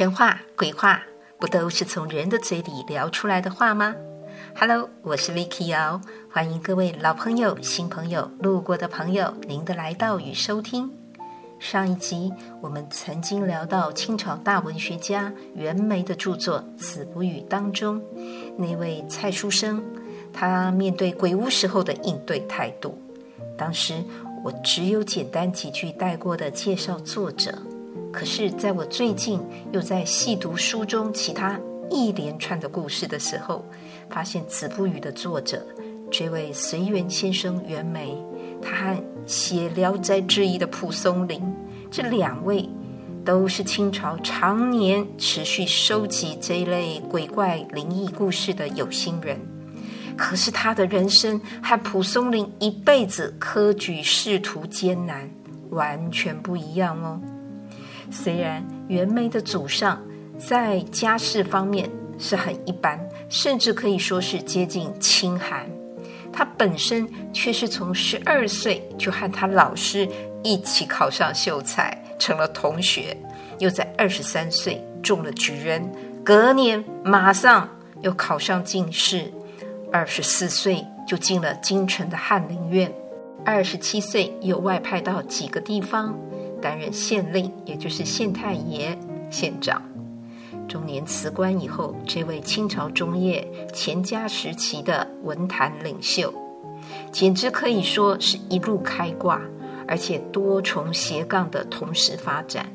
神话、鬼话，不都是从人的嘴里聊出来的话吗？Hello，我是 Vicky 哦，欢迎各位老朋友、新朋友、路过的朋友，您的来到与收听。上一集我们曾经聊到清朝大文学家袁枚的著作《子不语》当中，那位蔡书生，他面对鬼屋时候的应对态度。当时我只有简单几句带过的介绍作者。可是，在我最近又在细读书中其他一连串的故事的时候，发现《子不语》的作者这位随园先生袁枚，他和写《聊斋志异》的蒲松龄，这两位都是清朝常年持续收集这一类鬼怪灵异故事的有心人。可是他的人生和蒲松龄一辈子科举仕途艰难，完全不一样哦。虽然袁枚的祖上在家世方面是很一般，甚至可以说是接近清寒，他本身却是从十二岁就和他老师一起考上秀才，成了同学，又在二十三岁中了举人，隔年马上又考上进士，二十四岁就进了京城的翰林院，二十七岁又外派到几个地方。担任县令，也就是县太爷、县长。中年辞官以后，这位清朝中叶乾嘉时期的文坛领袖，简直可以说是一路开挂，而且多重斜杠的同时发展。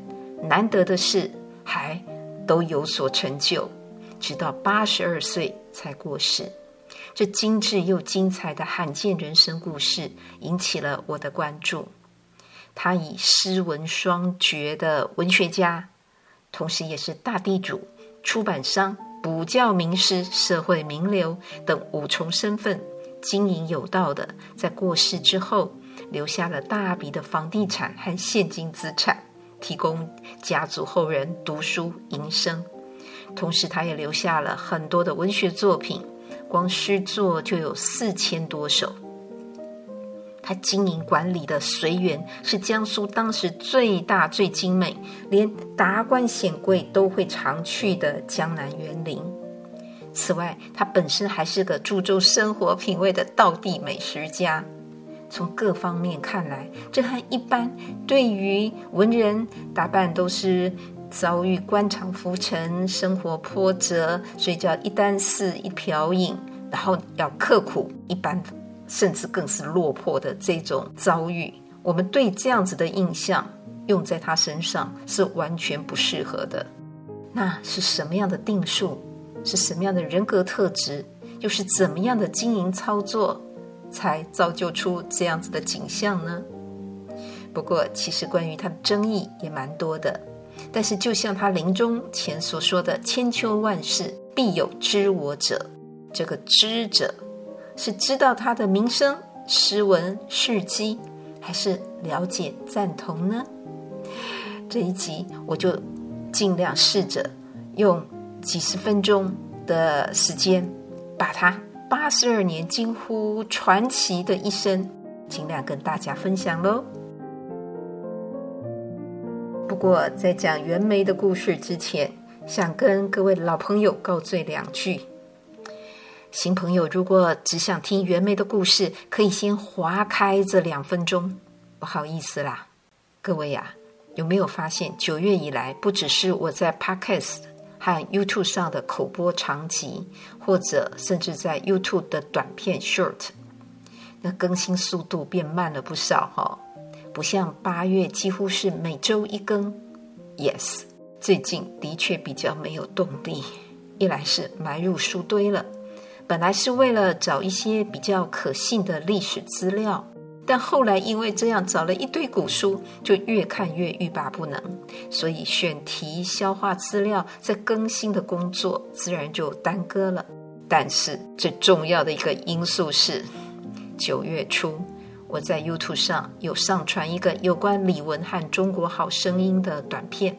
难得的是，还都有所成就，直到八十二岁才过世。这精致又精彩的罕见人生故事，引起了我的关注。他以诗文双绝的文学家，同时也是大地主、出版商、补教名师、社会名流等五重身份，经营有道的，在过世之后留下了大笔的房地产和现金资产，提供家族后人读书营生。同时，他也留下了很多的文学作品，光诗作就有四千多首。他经营管理的随园是江苏当时最大最精美，连达官显贵都会常去的江南园林。此外，他本身还是个注重生活品味的道地美食家。从各方面看来，这和一般对于文人打扮都是遭遇官场浮沉、生活波折，所以叫一簞食一瓢饮，然后要刻苦一般。甚至更是落魄的这种遭遇，我们对这样子的印象用在他身上是完全不适合的。那是什么样的定数？是什么样的人格特质？又是怎么样的经营操作，才造就出这样子的景象呢？不过，其实关于他的争议也蛮多的。但是，就像他临终前所说的“千秋万世，必有知我者”，这个“知者”。是知道他的名声、诗文、事迹，还是了解、赞同呢？这一集我就尽量试着用几十分钟的时间，把他八十二年近乎传奇的一生，尽量跟大家分享喽。不过，在讲袁枚的故事之前，想跟各位老朋友告罪两句。新朋友，如果只想听袁枚的故事，可以先划开这两分钟。不好意思啦，各位呀、啊，有没有发现九月以来，不只是我在 Podcast 和 YouTube 上的口播长集，或者甚至在 YouTube 的短片 Short，那更新速度变慢了不少哈、哦。不像八月几乎是每周一更。Yes，最近的确比较没有动力，一来是埋入书堆了。本来是为了找一些比较可信的历史资料，但后来因为这样找了一堆古书，就越看越欲罢不能，所以选题、消化资料、再更新的工作自然就耽搁了。但是最重要的一个因素是，九月初我在 YouTube 上有上传一个有关李文和中国好声音的短片，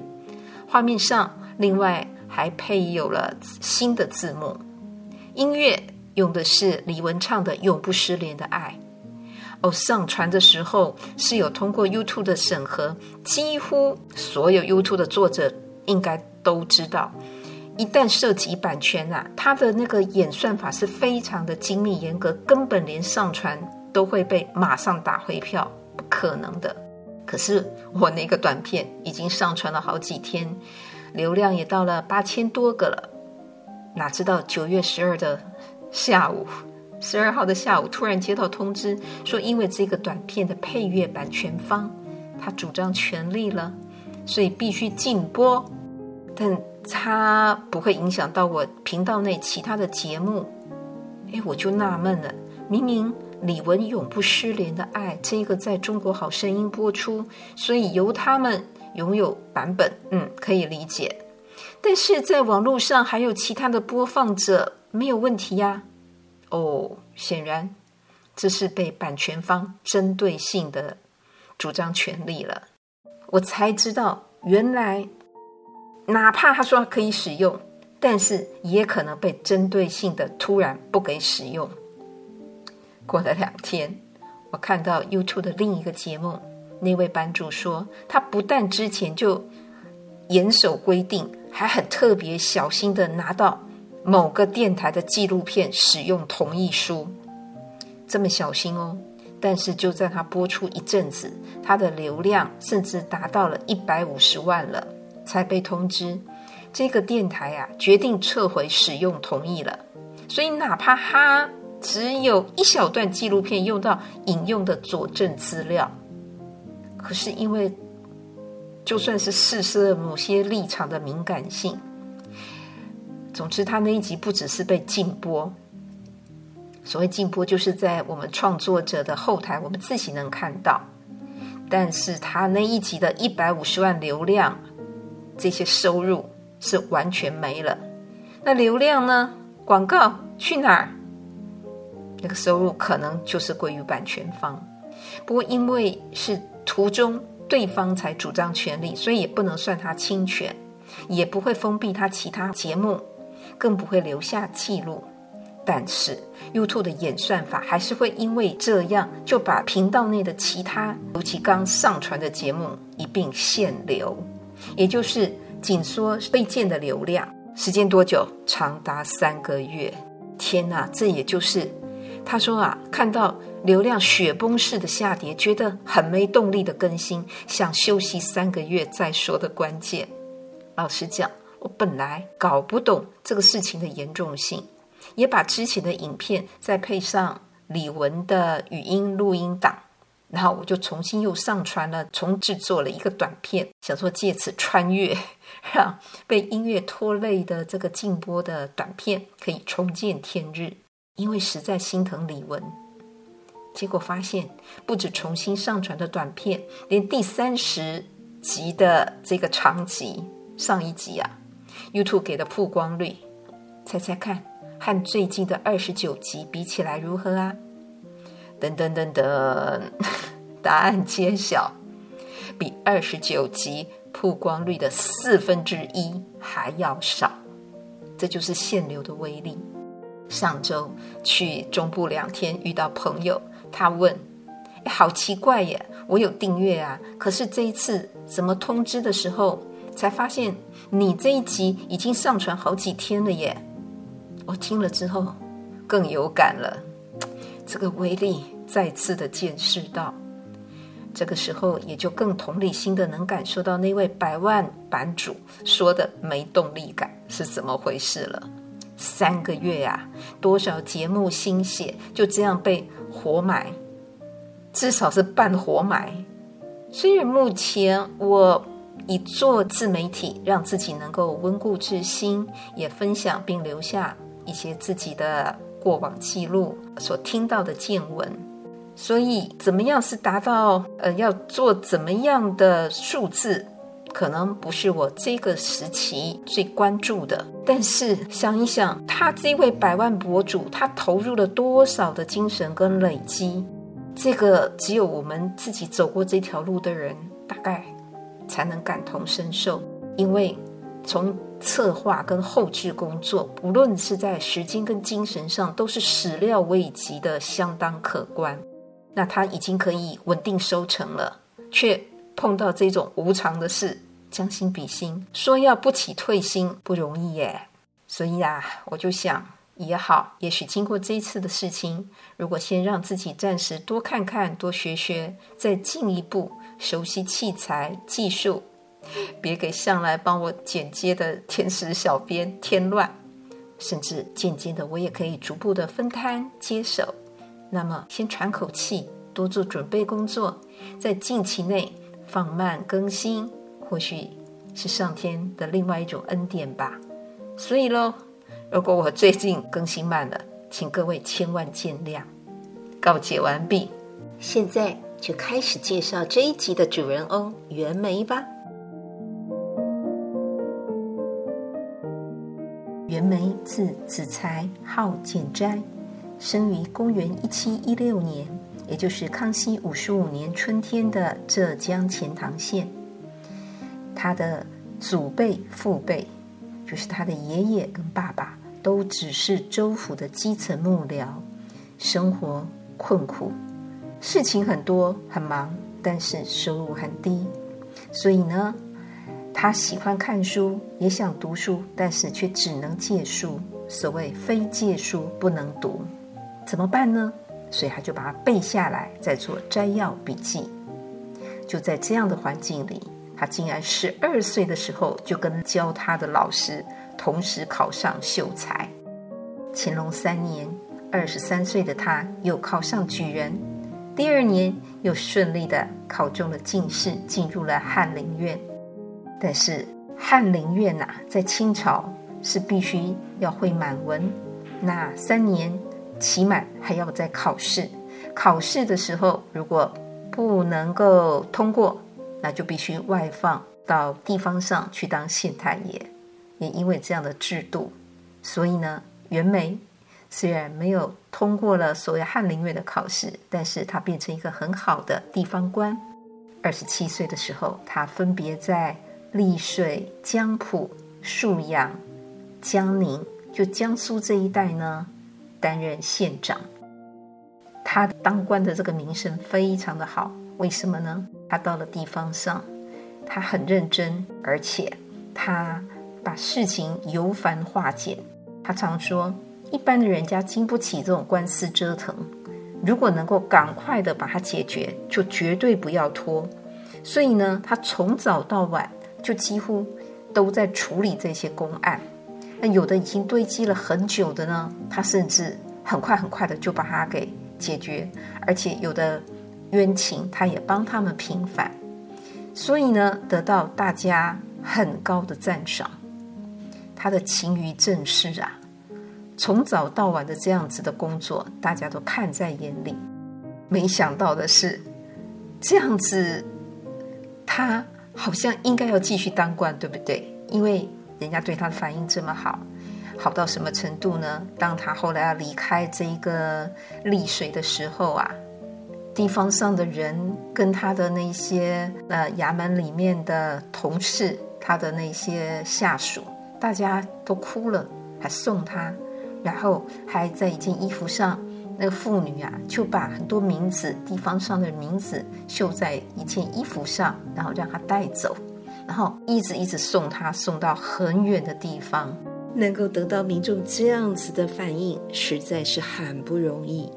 画面上另外还配有了新的字幕。音乐用的是李玟唱的《永不失联的爱》，哦，上传的时候是有通过 YouTube 的审核，几乎所有 YouTube 的作者应该都知道，一旦涉及版权啊，它的那个演算法是非常的精密严格，根本连上传都会被马上打回票，不可能的。可是我那个短片已经上传了好几天，流量也到了八千多个了，哪知道九月十二的下午。十二号的下午，突然接到通知，说因为这个短片的配乐版权方他主张权利了，所以必须禁播。但他不会影响到我频道内其他的节目。哎，我就纳闷了，明明李玟永不失联的爱这个在中国好声音播出，所以由他们拥有版本，嗯，可以理解。但是在网络上还有其他的播放者，没有问题呀。哦，显然这是被版权方针对性的主张权利了。我才知道，原来哪怕他说可以使用，但是也可能被针对性的突然不给使用。过了两天，我看到 YouTube 的另一个节目，那位版主说，他不但之前就严守规定，还很特别小心的拿到。某个电台的纪录片使用同意书，这么小心哦。但是就在他播出一阵子，他的流量甚至达到了一百五十万了，才被通知这个电台啊决定撤回使用同意了。所以哪怕他只有一小段纪录片用到引用的佐证资料，可是因为就算是试射某些立场的敏感性。总之，他那一集不只是被禁播。所谓禁播，就是在我们创作者的后台，我们自己能看到。但是他那一集的一百五十万流量，这些收入是完全没了。那流量呢？广告去哪儿？那个收入可能就是归于版权方。不过，因为是途中对方才主张权利，所以也不能算他侵权，也不会封闭他其他节目。更不会留下记录，但是 YouTube 的演算法还是会因为这样就把频道内的其他，尤其刚上传的节目一并限流，也就是紧缩被建的流量。时间多久？长达三个月。天哪，这也就是他说啊，看到流量雪崩式的下跌，觉得很没动力的更新，想休息三个月再说的关键。老实讲。我本来搞不懂这个事情的严重性，也把之前的影片再配上李玟的语音录音档，然后我就重新又上传了，重制作了一个短片，想说借此穿越，让被音乐拖累的这个禁播的短片可以重见天日。因为实在心疼李玟，结果发现不止重新上传的短片，连第三十集的这个长集上一集啊。YouTube 给的曝光率，猜猜看，和最近的二十九集比起来如何啊？噔噔噔噔，答案揭晓，比二十九集曝光率的四分之一还要少。这就是限流的威力。上周去中部两天，遇到朋友，他问：“哎，好奇怪耶，我有订阅啊，可是这一次怎么通知的时候？”才发现你这一集已经上传好几天了耶！我听了之后更有感了，这个威力再次的见识到。这个时候也就更同理心的能感受到那位百万版主说的没动力感是怎么回事了。三个月呀，多少节目心血就这样被活埋，至少是半活埋。虽然目前我。以做自媒体，让自己能够温故知新，也分享并留下一些自己的过往记录所听到的见闻。所以，怎么样是达到呃要做怎么样的数字，可能不是我这个时期最关注的。但是想一想，他这位百万博主，他投入了多少的精神跟累积，这个只有我们自己走过这条路的人，大概。才能感同身受，因为从策划跟后置工作，无论是在时间跟精神上，都是始料未及的，相当可观。那他已经可以稳定收成了，却碰到这种无常的事，将心比心，说要不起退心不容易耶。所以啊，我就想也好，也许经过这一次的事情，如果先让自己暂时多看看、多学学，再进一步熟悉器材技术，别给向来帮我剪接的天使小编添乱。甚至渐渐的，我也可以逐步的分摊接手。那么，先喘口气，多做准备工作，在近期内放慢更新，或许是上天的另外一种恩典吧。所以喽，如果我最近更新慢了，请各位千万见谅。告解完毕，现在就开始介绍这一集的主人翁袁枚吧。袁枚字子才，号简斋，生于公元一七一六年，也就是康熙五十五年春天的浙江钱塘县。他的祖辈、父辈，就是他的爷爷跟爸爸，都只是州府的基层幕僚，生活困苦，事情很多很忙，但是收入很低，所以呢。他喜欢看书，也想读书，但是却只能借书。所谓非借书不能读，怎么办呢？所以他就把它背下来，再做摘要笔记。就在这样的环境里，他竟然十二岁的时候就跟教他的老师同时考上秀才。乾隆三年，二十三岁的他又考上举人，第二年又顺利的考中了进士，进入了翰林院。但是翰林院呐、在清朝是必须要会满文，那三年期满还要再考试。考试的时候，如果不能够通过，那就必须外放到地方上去当县太爷。也因为这样的制度，所以呢，袁枚虽然没有通过了所谓翰林院的考试，但是他变成一个很好的地方官。二十七岁的时候，他分别在丽水、江浦、沭阳、江宁，就江苏这一带呢，担任县长。他当官的这个名声非常的好，为什么呢？他到了地方上，他很认真，而且他把事情由繁化简。他常说，一般的人家经不起这种官司折腾，如果能够赶快的把它解决，就绝对不要拖。所以呢，他从早到晚。就几乎都在处理这些公案，那有的已经堆积了很久的呢，他甚至很快很快的就把它给解决，而且有的冤情他也帮他们平反，所以呢，得到大家很高的赞赏。他的勤于政事啊，从早到晚的这样子的工作，大家都看在眼里。没想到的是，这样子他。好像应该要继续当官，对不对？因为人家对他的反应这么好，好到什么程度呢？当他后来要离开这一个丽水的时候啊，地方上的人跟他的那些呃衙门里面的同事，他的那些下属，大家都哭了，还送他，然后还在一件衣服上。那个妇女啊，就把很多名字、地方上的名字绣在一件衣服上，然后让他带走，然后一直一直送他送到很远的地方。能够得到民众这样子的反应，实在是很不容易。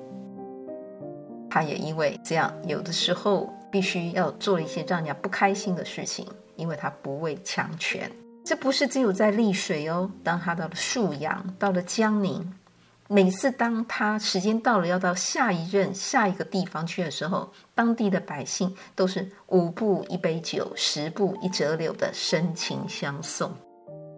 他也因为这样，有的时候必须要做一些让人家不开心的事情，因为他不畏强权。这不是只有在丽水哦，当他到了沭阳，到了江宁。每次当他时间到了要到下一任下一个地方去的时候，当地的百姓都是五步一杯酒，十步一折柳的深情相送。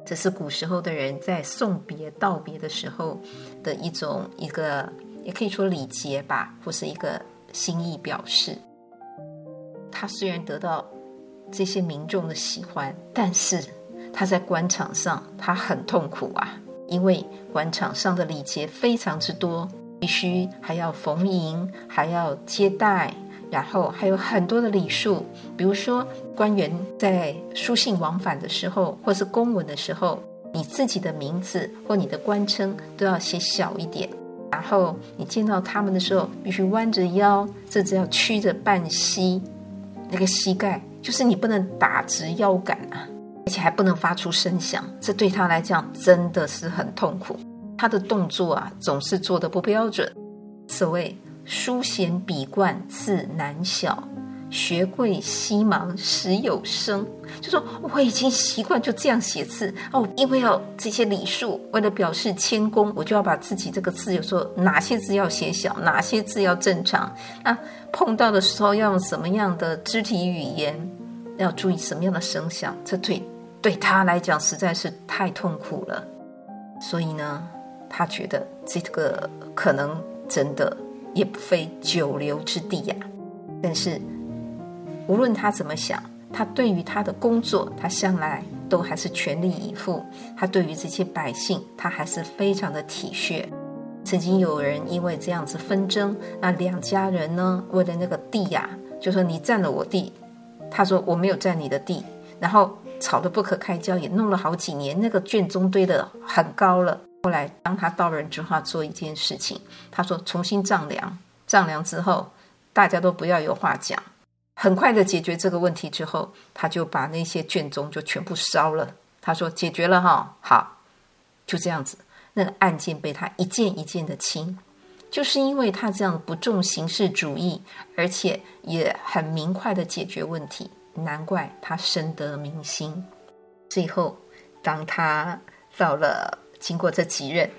这是古时候的人在送别道别的时候的一种一个，也可以说礼节吧，或是一个心意表示。他虽然得到这些民众的喜欢，但是他在官场上他很痛苦啊。因为官场上的礼节非常之多，必须还要逢迎，还要接待，然后还有很多的礼数。比如说，官员在书信往返的时候，或是公文的时候，你自己的名字或你的官称都要写小一点。然后你见到他们的时候，必须弯着腰，甚至要屈着半膝，那个膝盖就是你不能打直腰杆啊，而且还不能发出声响，这对他来讲真的是很痛苦。他的动作啊，总是做的不标准。所谓书娴笔惯字难晓，学贵西忙时有声。就说我已经习惯就这样写字哦，因为要这些礼数，为了表示谦恭，我就要把自己这个字，有时候哪些字要写小，哪些字要正常。那碰到的时候要用什么样的肢体语言，要注意什么样的声响，这对对他来讲实在是太痛苦了。所以呢，他觉得这个可能真的也不非久留之地呀。但是无论他怎么想。他对于他的工作，他向来都还是全力以赴。他对于这些百姓，他还是非常的体恤。曾经有人因为这样子纷争，那两家人呢，为了那个地呀，就说你占了我地，他说我没有占你的地，然后吵得不可开交，也弄了好几年，那个卷宗堆得很高了。后来当他到人之化做一件事情，他说重新丈量，丈量之后大家都不要有话讲。很快的解决这个问题之后，他就把那些卷宗就全部烧了。他说：“解决了哈，好，就这样子。那个案件被他一件一件的清，就是因为他这样不重形式主义，而且也很明快的解决问题，难怪他深得民心。最后，当他到了经过这几任，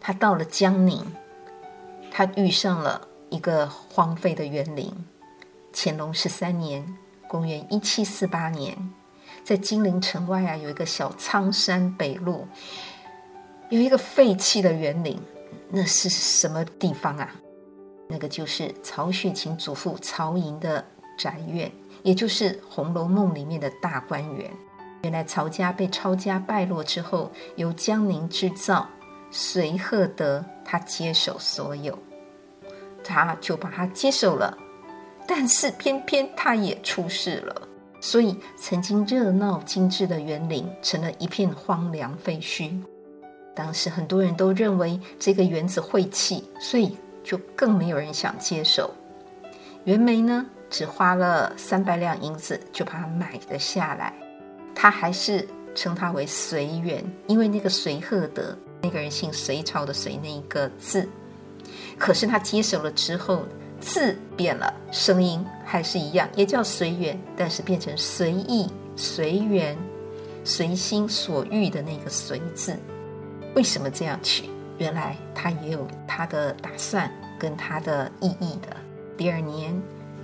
他到了江宁，他遇上了一个荒废的园林。”乾隆十三年，公元一七四八年，在金陵城外啊，有一个小仓山北路，有一个废弃的园林。那是什么地方啊？那个就是曹雪芹祖父曹寅的宅院，也就是《红楼梦》里面的大观园。原来曹家被抄家败落之后，由江宁织造随贺德他接手所有，他就把他接手了。但是偏偏他也出事了，所以曾经热闹精致的园林成了一片荒凉废墟。当时很多人都认为这个园子晦气，所以就更没有人想接手。袁枚呢，只花了三百两银子就把它买了下来。他还是称它为随园，因为那个随赫德那个人姓隋朝的隋那一个字。可是他接手了之后。字变了，声音还是一样，也叫随缘，但是变成随意、随缘、随心所欲的那个“随”字。为什么这样取？原来他也有他的打算跟他的意义的。第二年，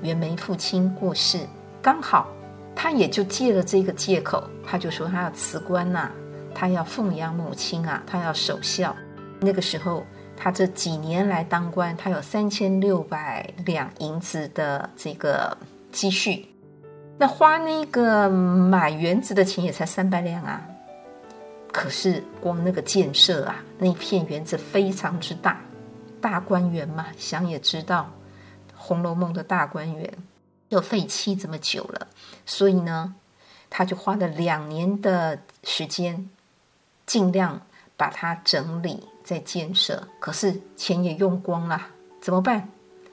袁枚父亲过世，刚好他也就借了这个借口，他就说他要辞官呐、他要奉养母亲啊，他要守孝。那个时候。他这几年来当官，他有三千六百两银子的这个积蓄，那花那个买园子的钱也才三百两啊。可是光那个建设啊，那片园子非常之大，大观园嘛，想也知道，《红楼梦》的大观园又废弃这么久了，所以呢，他就花了两年的时间，尽量把它整理。在建设，可是钱也用光了，怎么办？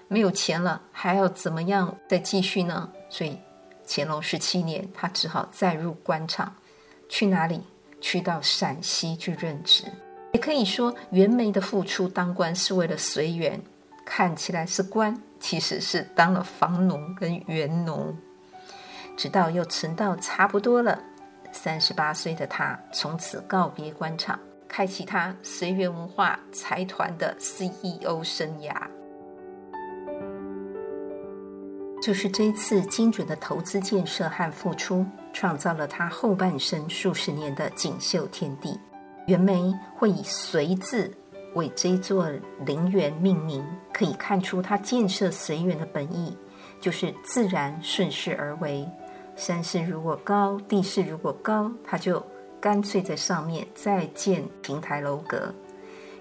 没有钱了，还要怎么样再继续呢？所以乾隆十七年，他只好再入官场，去哪里？去到陕西去任职。也可以说，袁枚的付出当官是为了随缘，看起来是官，其实是当了房农跟园农。直到又存到差不多了，三十八岁的他从此告别官场。开启他随园文化财团的 CEO 生涯，就是这一次精准的投资建设和付出，创造了他后半生数十年的锦绣天地。袁枚会以“随”字为这座陵园命名，可以看出他建设随园的本意，就是自然顺势而为。山势如果高，地势如果高，他就。干脆在上面再建亭台楼阁。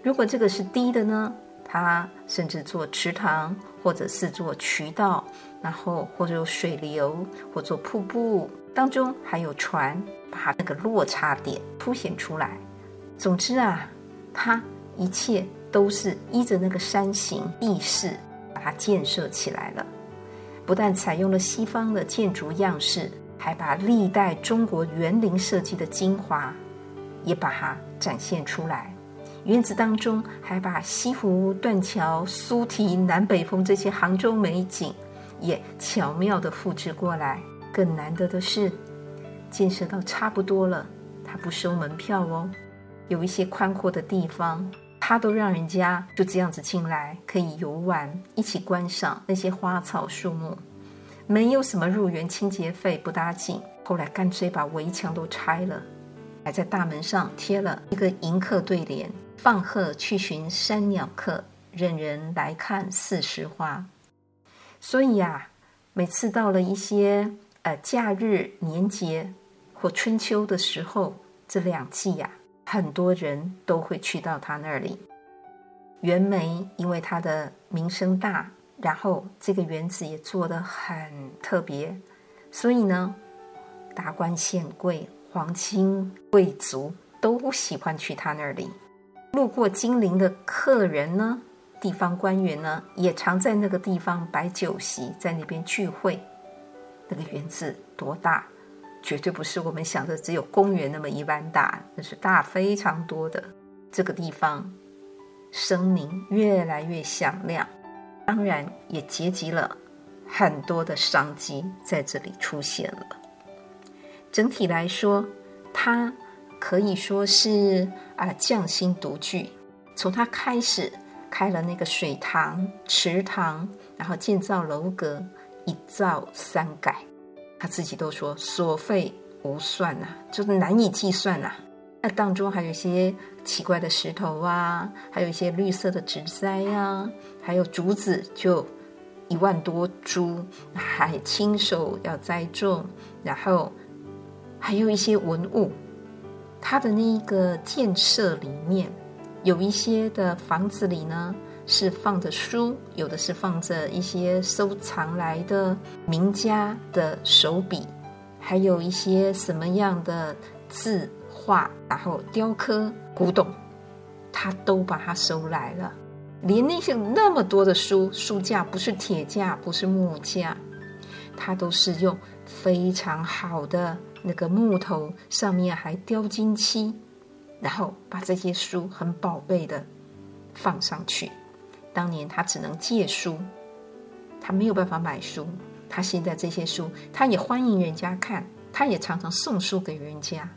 如果这个是低的呢？它甚至做池塘，或者是做渠道，然后或者有水流，或做瀑布，当中还有船，把那个落差点凸显出来。总之啊，它一切都是依着那个山形地势把它建设起来了。不但采用了西方的建筑样式，还把历代中国园林设计的精华也把它展现出来。园子当中还把西湖、断桥、苏堤、南北风这些杭州美景也巧妙地复制过来。更难得的是，建设到差不多了，它不收门票哦。有一些宽阔的地方，它都让人家就这样子进来，可以游玩，一起观赏那些花草树木。没有什么入园清洁费，不打紧。后来干脆把围墙都拆了，还在大门上贴了一个迎客对联。放鹤去寻山鸟客，任人来看四时花。所以呀、啊，每次到了一些呃假日、年节或春秋的时候，这两季呀、啊，很多人都会去到他那里。袁枚因为他的名声大，然后这个园子也做得很特别，所以呢，达官显贵、皇亲贵族都喜欢去他那里。路过金陵的客人呢，地方官员呢，也常在那个地方摆酒席，在那边聚会。那个园子多大？绝对不是我们想的只有公园那么一般大，那是大非常多的。这个地方声名越来越响亮，当然也结集了很多的商机在这里出现了。整体来说，它。可以说是啊，匠心独具。从他开始开了那个水塘、池塘，然后建造楼阁，一造三改，他自己都说所费无算呐、啊，就是难以计算呐、啊。那当中还有一些奇怪的石头啊，还有一些绿色的植栽呀，还有竹子就一万多株，还亲手要栽种，然后还有一些文物。它的那一个建设里面，有一些的房子里呢是放着书，有的是放着一些收藏来的名家的手笔，还有一些什么样的字画，然后雕刻古董，他都把它收来了。连那些那么多的书，书架不是铁架，不是木架，它都是用非常好的。那个木头上面还雕金漆，然后把这些书很宝贝的放上去。当年他只能借书，他没有办法买书。他现在这些书，他也欢迎人家看，他也常常送书给人家。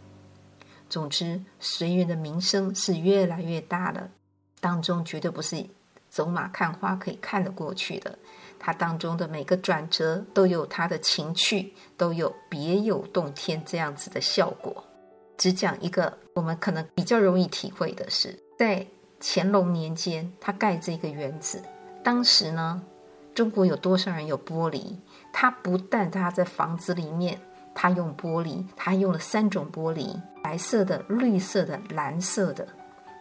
总之，随园的名声是越来越大了，当中绝对不是走马看花可以看得过去的。它当中的每个转折都有它的情趣，都有别有洞天这样子的效果。只讲一个，我们可能比较容易体会的是，在乾隆年间，他盖这个园子，当时呢，中国有多少人有玻璃？他不但他在房子里面，他用玻璃，他用了三种玻璃：白色的、绿色的、蓝色的。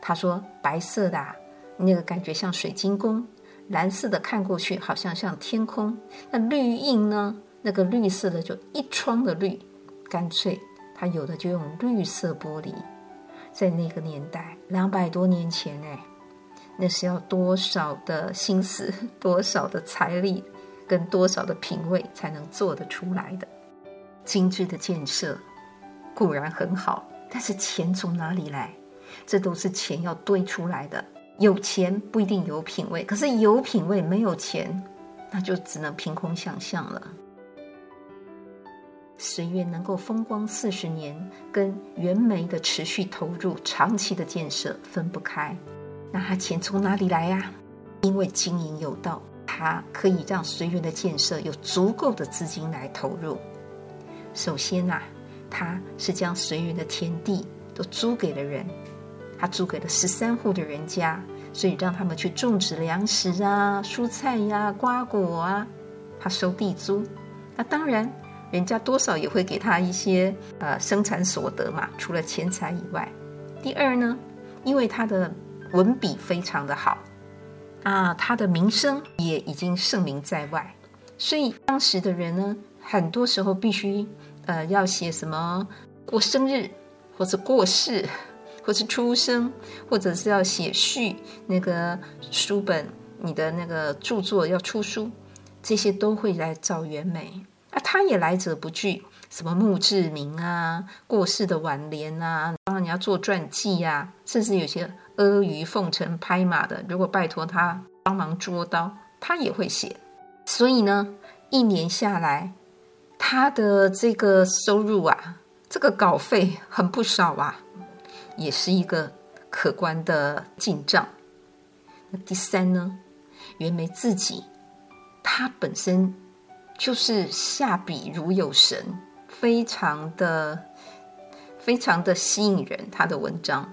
他说白色的啊，那个感觉像水晶宫。蓝色的看过去好像像天空，那绿印呢？那个绿色的就一窗的绿，干脆它有的就用绿色玻璃。在那个年代，两百多年前哎，那是要多少的心思、多少的财力跟多少的品味才能做得出来的。精致的建设固然很好，但是钱从哪里来？这都是钱要堆出来的。有钱不一定有品味，可是有品味没有钱，那就只能凭空想象了。随园能够风光四十年，跟园梅的持续投入、长期的建设分不开。那他钱从哪里来呀、因为经营有道，它可以让随园的建设有足够的资金来投入。首先呐、啊，他是将随园的田地都租给了人。他租给了十三户的人家，所以让他们去种植粮食啊、蔬菜呀、瓜果啊。他收地租，那当然，人家多少也会给他一些呃生产所得嘛，除了钱财以外。第二呢，因为他的文笔非常的好啊，他的名声也已经盛名在外，所以当时的人呢，很多时候必须呃要写什么过生日或者过世。或是出生，或者是要写序，那个书本，你的那个著作要出书，这些都会来找袁枚啊。他也来者不拒，什么墓志铭啊、过世的挽联啊，当然你要做传记呀、啊，甚至有些阿谀奉承、拍马的，如果拜托他帮忙捉刀，他也会写。所以呢，一年下来，他的这个收入啊，这个稿费很不少啊，也是一个可观的进账。那第三呢，袁枚自己，他本身就是下笔如有神，非常的、非常的吸引人，他的文章，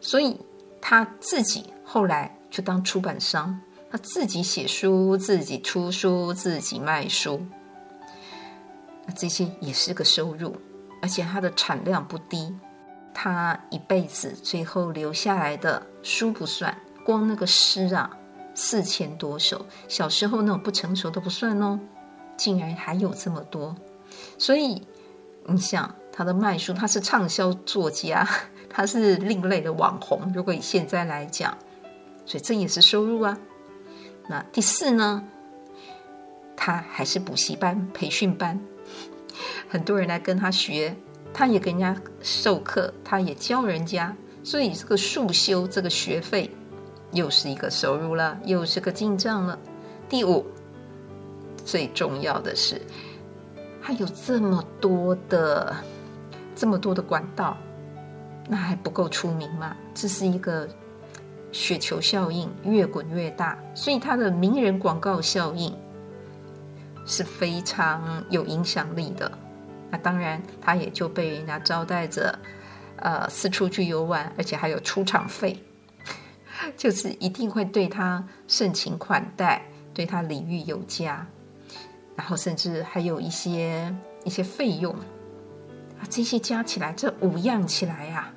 所以他自己后来就当出版商。他自己写书，自己出书，自己卖书，那这些也是个收入，而且他的产量不低。他一辈子最后留下来的书不算，光那个诗啊，四千多首，小时候那种不成熟都不算哦，竟然还有这么多。所以你想，他的卖书，他是畅销作家，他是另类的网红。如果以现在来讲，所以这也是收入啊。那第四呢，他还是补习班、培训班，很多人来跟他学，他也给人家授课，他也教人家，所以这个束修这个学费又是一个收入了，又是个进账了。第五，最重要的是，他有这么多的这么多的管道，那还不够出名吗？这是一个。雪球效应越滚越大，所以他的名人广告效应是非常有影响力的。那当然，他也就被人家招待着，呃，四处去游玩，而且还有出场费，就是一定会对他盛情款待，对他礼遇有加，然后甚至还有一些一些费用啊，这些加起来，这五样起来啊，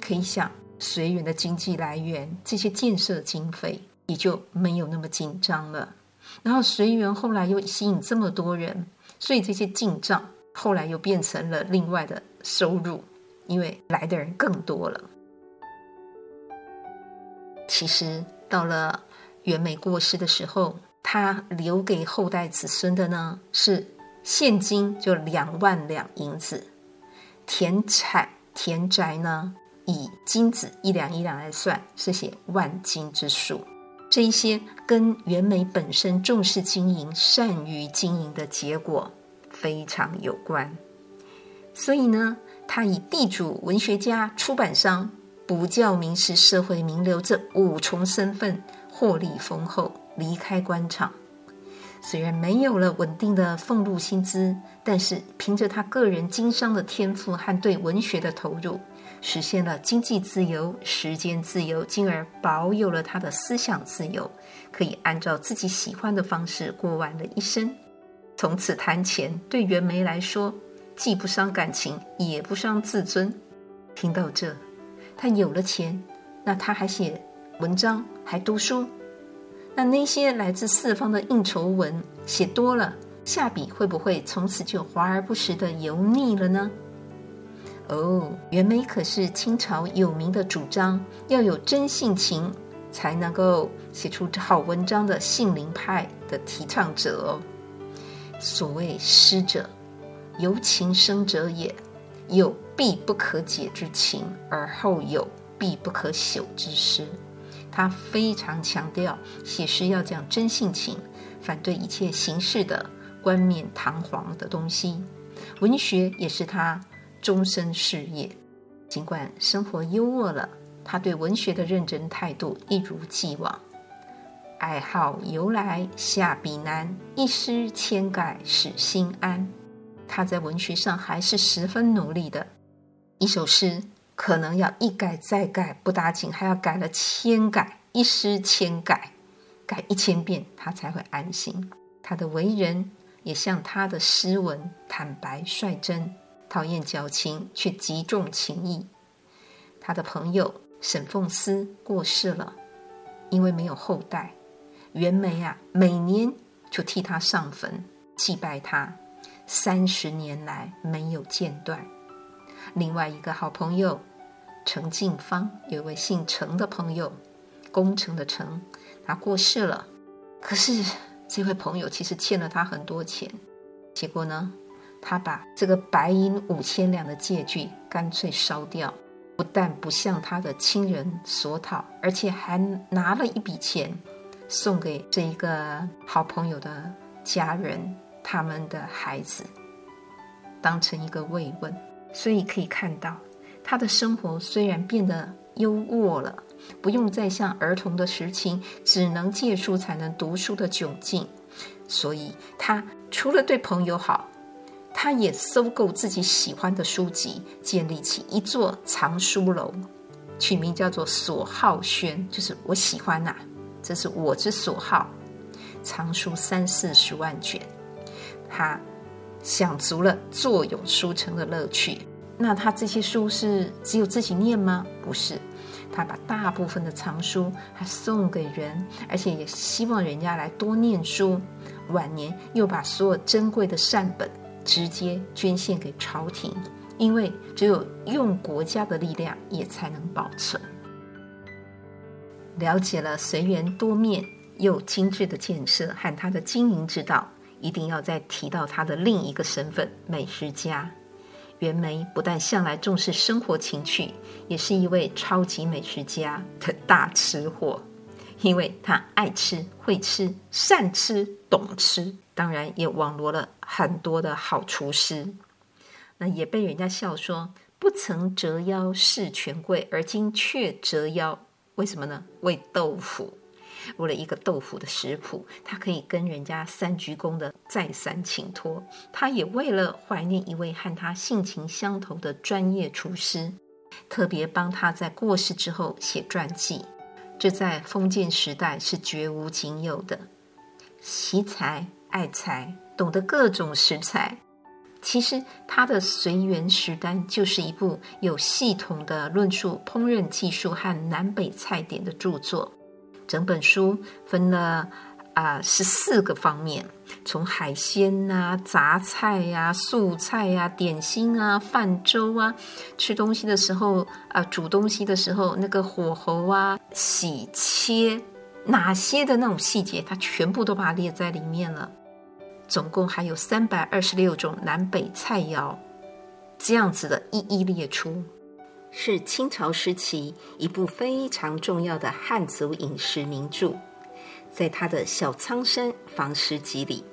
可以想。随缘的经济来源，这些建设经费也就没有那么紧张了。然后随缘后来又吸引这么多人，所以这些进账后来又变成了另外的收入，因为来的人更多了。其实到了袁枚过世的时候，他留给后代子孙的呢是现金，就两万两银子，田产田宅呢。以金子一两一两来算，是写万金之数。这一些跟袁枚本身重视经营、善于经营的结果非常有关。所以呢，他以地主、文学家、出版商、不教名士、社会名流这五重身份获利丰厚，离开官场。虽然没有了稳定的俸禄薪资，但是凭着他个人经商的天赋和对文学的投入。实现了经济自由、时间自由，进而保有了他的思想自由，可以按照自己喜欢的方式过完了一生。从此谈钱对袁枚来说，既不伤感情，也不伤自尊。听到这，他有了钱，那他还写文章，还读书，那那些来自四方的应酬文写多了，下笔会不会从此就华而不实的油腻了呢？哦，袁枚可是清朝有名的主张要有真性情才能够写出好文章的性灵派的提倡者哦。所谓诗者，由情生者也，有必不可解之情，而后有必不可朽之诗。他非常强调写诗要讲真性情，反对一切形式的冠冕堂皇的东西。文学也是他。终身事业，尽管生活优渥了，他对文学的认真态度一如既往。爱好由来下笔难，一诗千改始心安。他在文学上还是十分努力的。一首诗可能要一改再改，不打紧还要改了千改，一诗千改，改一千遍，他才会安心。他的为人也像他的诗文坦白率真。讨厌矫情，却极重情义。他的朋友沈凤思过世了，因为没有后代，袁枚啊，每年就替他上坟祭拜他，三十年来没有间断。另外一个好朋友程静芳，有一位姓程的朋友，工程的程，他过世了。可是这位朋友其实欠了他很多钱，结果呢？他把这个白银五千两的借据干脆烧掉，不但不向他的亲人索讨，而且还拿了一笔钱送给这一个好朋友的家人，他们的孩子，当成一个慰问。所以可以看到，他的生活虽然变得优渥了，不用再像儿童的时期只能借书才能读书的窘境。所以他除了对朋友好，他也收购自己喜欢的书籍，建立起一座藏书楼，取名叫做所好轩，就是我喜欢呐、这是我之所好，藏书三四十万卷，他享足了坐拥书城的乐趣。那他这些书是只有自己念吗？不是，他把大部分的藏书还送给人，而且也希望人家来多念书。晚年又把所有珍贵的善本直接捐献给朝廷，因为只有用国家的力量，也才能保存。了解了随园多面又精致的建设和他的经营之道，一定要再提到他的另一个身份——美食家。袁枚不但向来重视生活情趣，也是一位超级美食家的大吃货。因为他爱吃、会吃、善吃、懂吃，当然也网罗了很多的好厨师。那也被人家笑说：“不曾折腰事权贵，而今却折腰，为什么呢？为豆腐。为了一个豆腐的食谱，他可以跟人家三鞠躬的再三请托。他也为了怀念一位和他性情相投的专业厨师，特别帮他在过世之后写传记。”这在封建时代是绝无仅有的。惜才爱才，懂得各种食材。其实他的《随园食单》就是一部有系统的论述烹饪技术和南北菜点的著作。整本书分了。啊，十四个方面，从海鲜啊、杂菜呀、素菜呀、点心啊、饭粥啊，吃东西的时候啊，煮东西的时候，那个火候啊、洗切哪些的那种细节，它全部都把它列在里面了。总共还有三百二十六种南北菜肴，这样子的一一列出，是清朝时期一部非常重要的汉族饮食名著。在他的《小仓山房诗集》里，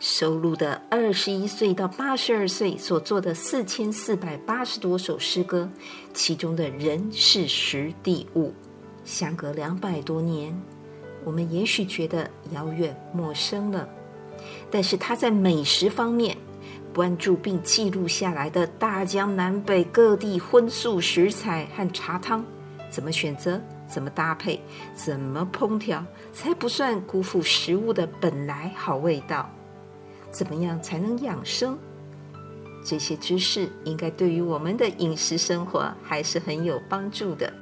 收录的二十一岁到八十二岁所作的四千四百八十多首诗歌，其中的人事时地物，相隔两百多年，我们也许觉得遥远陌生了。但是他在美食方面，关注并记录下来的大江南北各地荤素食材和茶汤，怎么选择？怎么搭配，怎么烹调，才不算辜负食物的本来好味道？怎么样才能养生？这些知识应该对于我们的饮食生活还是很有帮助的。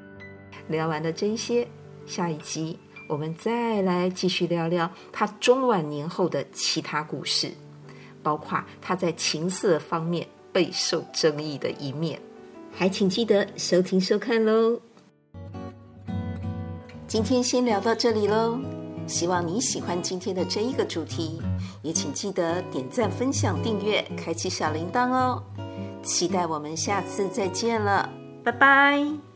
聊完了这些，下一集我们再来继续聊聊他中晚年后的其他故事，包括他在情色方面备受争议的一面。还请记得收听收看喽！今天先聊到这里喽，希望你喜欢今天的这一个主题，也请记得点赞、分享、订阅、开启小铃铛哦。期待我们下次再见了，拜拜。